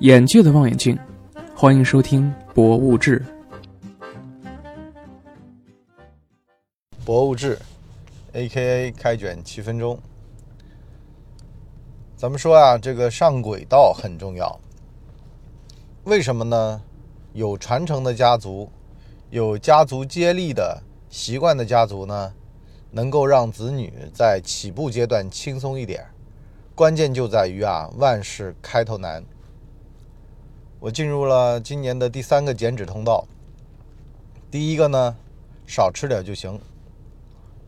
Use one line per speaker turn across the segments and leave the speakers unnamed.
眼界的望远镜，欢迎收听《博物志》。
博物志，A.K.A. 开卷七分钟。咱们说啊，这个上轨道很重要。为什么呢？有传承的家族，有家族接力的习惯的家族呢，能够让子女在起步阶段轻松一点。关键就在于啊，万事开头难。我进入了今年的第三个减脂通道。第一个呢，少吃点就行。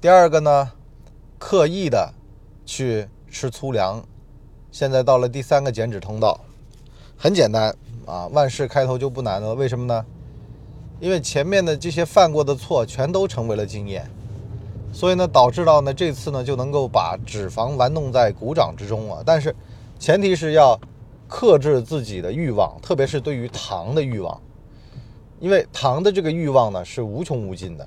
第二个呢，刻意的去吃粗粮。现在到了第三个减脂通道，很简单啊，万事开头就不难了。为什么呢？因为前面的这些犯过的错全都成为了经验，所以呢，导致到呢这次呢就能够把脂肪玩弄在股掌之中啊。但是，前提是要。克制自己的欲望，特别是对于糖的欲望，因为糖的这个欲望呢是无穷无尽的。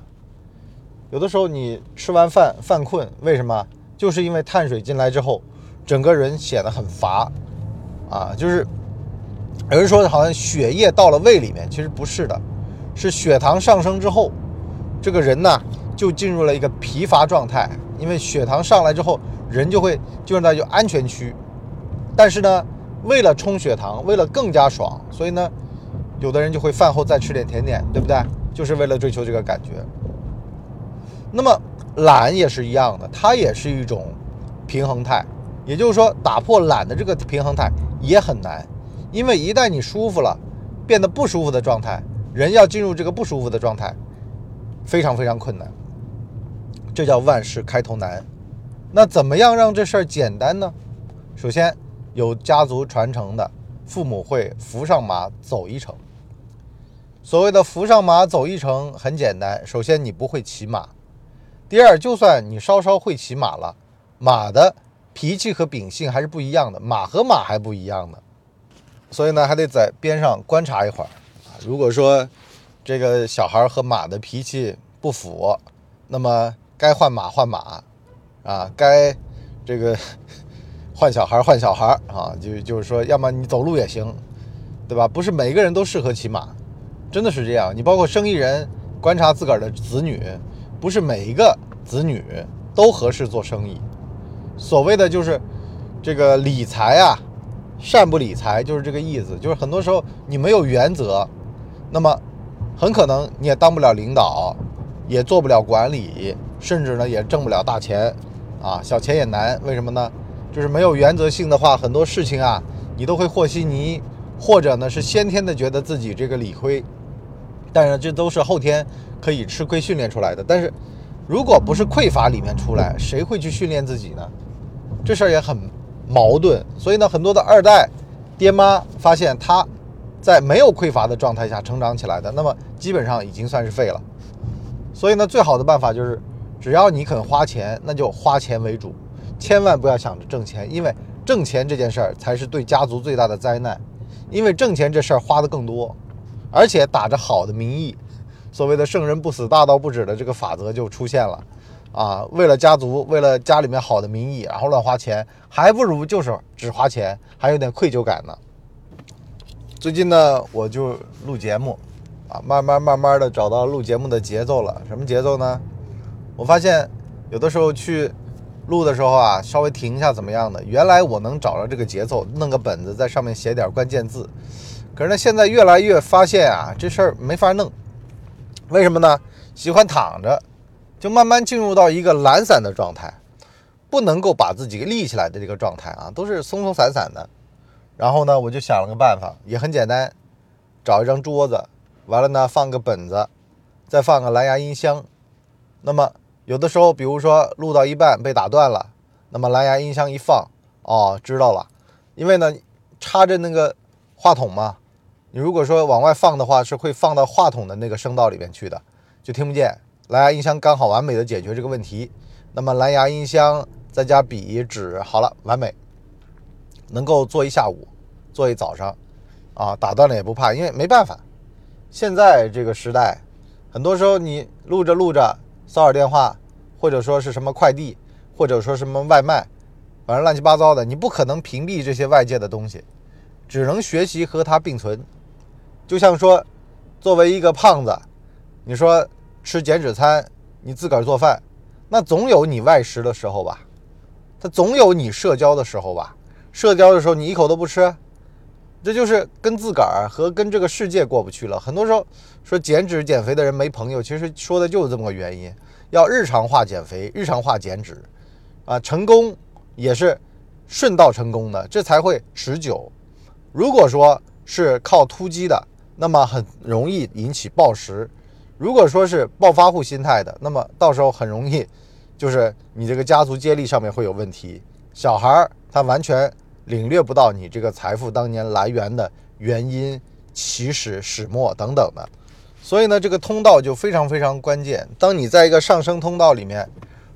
有的时候你吃完饭犯困，为什么？就是因为碳水进来之后，整个人显得很乏啊。就是有人说好像血液到了胃里面，其实不是的，是血糖上升之后，这个人呢就进入了一个疲乏状态。因为血糖上来之后，人就会进入到就安全区，但是呢。为了冲血糖，为了更加爽，所以呢，有的人就会饭后再吃点甜点，对不对？就是为了追求这个感觉。那么懒也是一样的，它也是一种平衡态。也就是说，打破懒的这个平衡态也很难，因为一旦你舒服了，变得不舒服的状态，人要进入这个不舒服的状态，非常非常困难。这叫万事开头难。那怎么样让这事儿简单呢？首先。有家族传承的，父母会扶上马走一程。所谓的扶上马走一程很简单，首先你不会骑马，第二，就算你稍稍会骑马了，马的脾气和秉性还是不一样的，马和马还不一样呢，所以呢，还得在边上观察一会儿啊。如果说这个小孩和马的脾气不符，那么该换马换马啊，该这个。换小孩换小孩啊，就就是说，要么你走路也行，对吧？不是每个人都适合骑马，真的是这样。你包括生意人观察自个儿的子女，不是每一个子女都合适做生意。所谓的就是这个理财啊，善不理财就是这个意思。就是很多时候你没有原则，那么很可能你也当不了领导，也做不了管理，甚至呢也挣不了大钱啊，小钱也难。为什么呢？就是没有原则性的话，很多事情啊，你都会和稀泥，或者呢是先天的觉得自己这个理亏，但是这都是后天可以吃亏训练出来的。但是，如果不是匮乏里面出来，谁会去训练自己呢？这事儿也很矛盾。所以呢，很多的二代爹妈发现他在没有匮乏的状态下成长起来的，那么基本上已经算是废了。所以呢，最好的办法就是，只要你肯花钱，那就花钱为主。千万不要想着挣钱，因为挣钱这件事儿才是对家族最大的灾难。因为挣钱这事儿花的更多，而且打着好的名义，所谓的“圣人不死，大道不止”的这个法则就出现了。啊，为了家族，为了家里面好的名义，然后乱花钱，还不如就是只花钱，还有点愧疚感呢。最近呢，我就录节目，啊，慢慢慢慢的找到录节目的节奏了。什么节奏呢？我发现有的时候去。录的时候啊，稍微停一下怎么样的？原来我能找着这个节奏，弄个本子在上面写点关键字。可是呢，现在越来越发现啊，这事儿没法弄。为什么呢？喜欢躺着，就慢慢进入到一个懒散的状态，不能够把自己给立起来的这个状态啊，都是松松散散的。然后呢，我就想了个办法，也很简单，找一张桌子，完了呢放个本子，再放个蓝牙音箱，那么。有的时候，比如说录到一半被打断了，那么蓝牙音箱一放，哦，知道了，因为呢插着那个话筒嘛，你如果说往外放的话，是会放到话筒的那个声道里面去的，就听不见。蓝牙音箱刚好完美的解决这个问题，那么蓝牙音箱再加笔纸，好了，完美，能够做一下午，做一早上，啊，打断了也不怕，因为没办法，现在这个时代，很多时候你录着录着。骚扰电话，或者说是什么快递，或者说什么外卖，反正乱七八糟的，你不可能屏蔽这些外界的东西。只能学习和它并存。就像说，作为一个胖子，你说吃减脂餐，你自个儿做饭，那总有你外食的时候吧？他总有你社交的时候吧？社交的时候你一口都不吃，这就是跟自个儿和跟这个世界过不去了。很多时候说减脂减肥的人没朋友，其实说的就是这么个原因。要日常化减肥，日常化减脂，啊，成功也是顺道成功的，这才会持久。如果说是靠突击的，那么很容易引起暴食；如果说是暴发户心态的，那么到时候很容易，就是你这个家族接力上面会有问题。小孩儿他完全领略不到你这个财富当年来源的原因、起始、始末等等的，所以呢，这个通道就非常非常关键。当你在一个上升通道里面，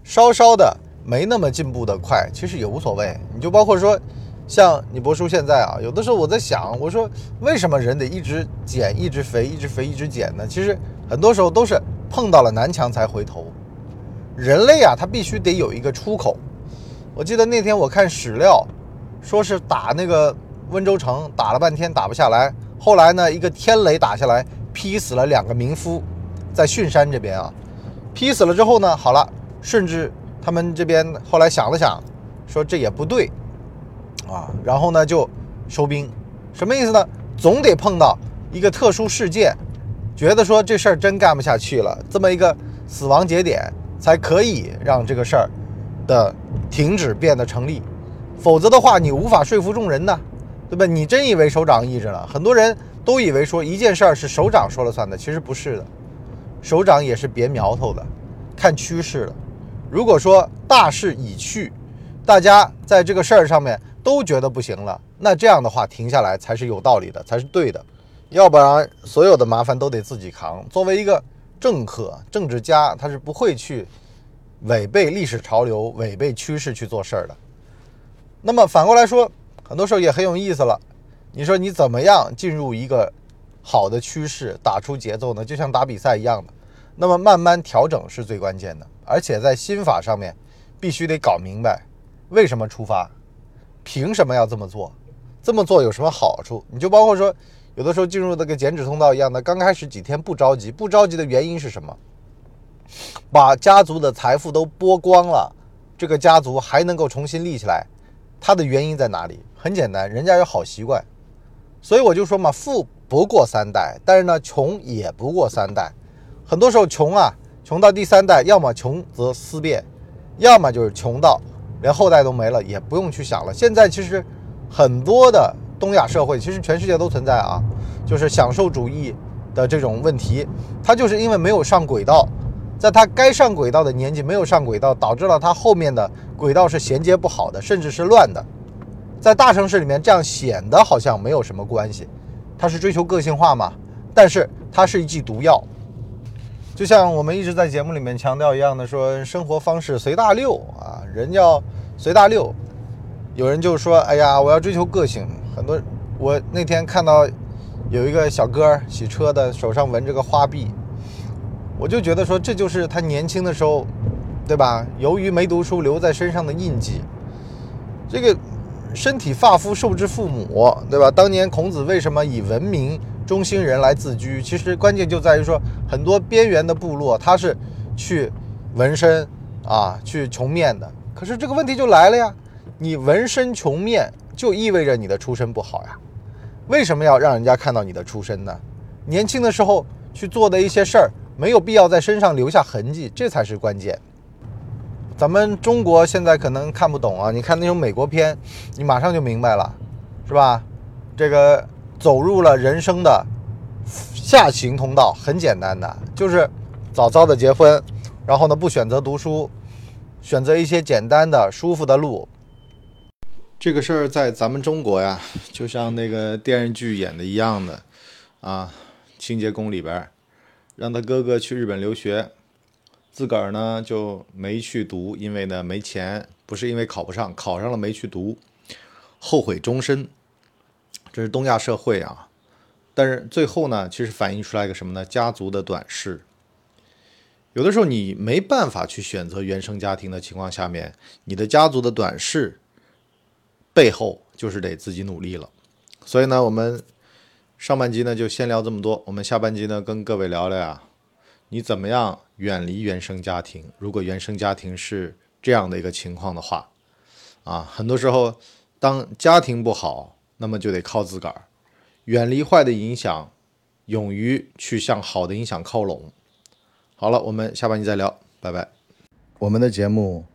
稍稍的没那么进步的快，其实也无所谓。你就包括说。像你博叔现在啊，有的时候我在想，我说为什么人得一直减、一直肥、一直肥、一直减呢？其实很多时候都是碰到了南墙才回头。人类啊，他必须得有一个出口。我记得那天我看史料，说是打那个温州城，打了半天打不下来。后来呢，一个天雷打下来，劈死了两个民夫，在巽山这边啊，劈死了之后呢，好了，顺治他们这边后来想了想，说这也不对。啊，然后呢就收兵，什么意思呢？总得碰到一个特殊事件，觉得说这事儿真干不下去了，这么一个死亡节点，才可以让这个事儿的停止变得成立。否则的话，你无法说服众人呢，对吧？你真以为首长意志了？很多人都以为说一件事儿是首长说了算的，其实不是的，首长也是别苗头的，看趋势的。如果说大势已去，大家在这个事儿上面。都觉得不行了，那这样的。话停下来才是有道理的，才是对的，要不然所有的。麻烦都得自己扛。作为一个政客、政治家，他是不会去违背历史潮流、违背趋势去做事儿的。那么反过来说，很多时候也很有意思了。你说你怎么样进入一个好的趋势，打出节奏呢？就像打比赛一样的，那么慢慢调整是最关键的，而且在心法上面必须得搞明白为什么出发。凭什么要这么做？这么做有什么好处？你就包括说，有的时候进入那个减脂通道一样的，刚开始几天不着急，不着急的原因是什么？把家族的财富都剥光了，这个家族还能够重新立起来，它的原因在哪里？很简单，人家有好习惯。所以我就说嘛，富不过三代，但是呢，穷也不过三代。很多时候穷啊，穷到第三代，要么穷则思变，要么就是穷到。连后代都没了，也不用去想了。现在其实很多的东亚社会，其实全世界都存在啊，就是享受主义的这种问题。他就是因为没有上轨道，在他该上轨道的年纪没有上轨道，导致了他后面的轨道是衔接不好的，甚至是乱的。在大城市里面，这样显得好像没有什么关系。它是追求个性化嘛？但是它是一剂毒药。就像我们一直在节目里面强调一样的，说生活方式随大溜啊，人要随大溜。有人就说：“哎呀，我要追求个性。”很多，我那天看到有一个小哥洗车的，手上纹着个花臂，我就觉得说，这就是他年轻的时候，对吧？由于没读书留在身上的印记。这个身体发肤受之父母，对吧？当年孔子为什么以文明？中心人来自居，其实关键就在于说，很多边缘的部落，他是去纹身啊，去穷面的。可是这个问题就来了呀，你纹身穷面，就意味着你的出身不好呀。为什么要让人家看到你的出身呢？年轻的时候去做的一些事儿，没有必要在身上留下痕迹，这才是关键。咱们中国现在可能看不懂啊，你看那种美国片，你马上就明白了，是吧？这个。走入了人生的下行通道，很简单的，就是早早的结婚，然后呢不选择读书，选择一些简单的、舒服的路。这个事儿在咱们中国呀，就像那个电视剧演的一样的啊，清洁工里边，让他哥哥去日本留学，自个儿呢就没去读，因为呢没钱，不是因为考不上，考上了没去读，后悔终身。这是东亚社会啊，但是最后呢，其实反映出来一个什么呢？家族的短视。有的时候你没办法去选择原生家庭的情况下面，你的家族的短视背后就是得自己努力了。所以呢，我们上半集呢就先聊这么多，我们下半集呢跟各位聊聊呀，你怎么样远离原生家庭？如果原生家庭是这样的一个情况的话，啊，很多时候当家庭不好，那么就得靠自个儿，远离坏的影响，勇于去向好的影响靠拢。好了，我们下半集再聊，拜拜。我们的节目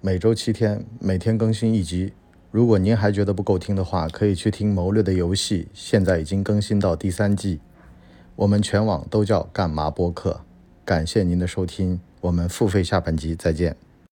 每周七天，每天更新一集。如果您还觉得不够听的话，可以去听《谋略的游戏》，现在已经更新到第三季。我们全网都叫干嘛播客。感谢您的收听，我们付费下半集再见。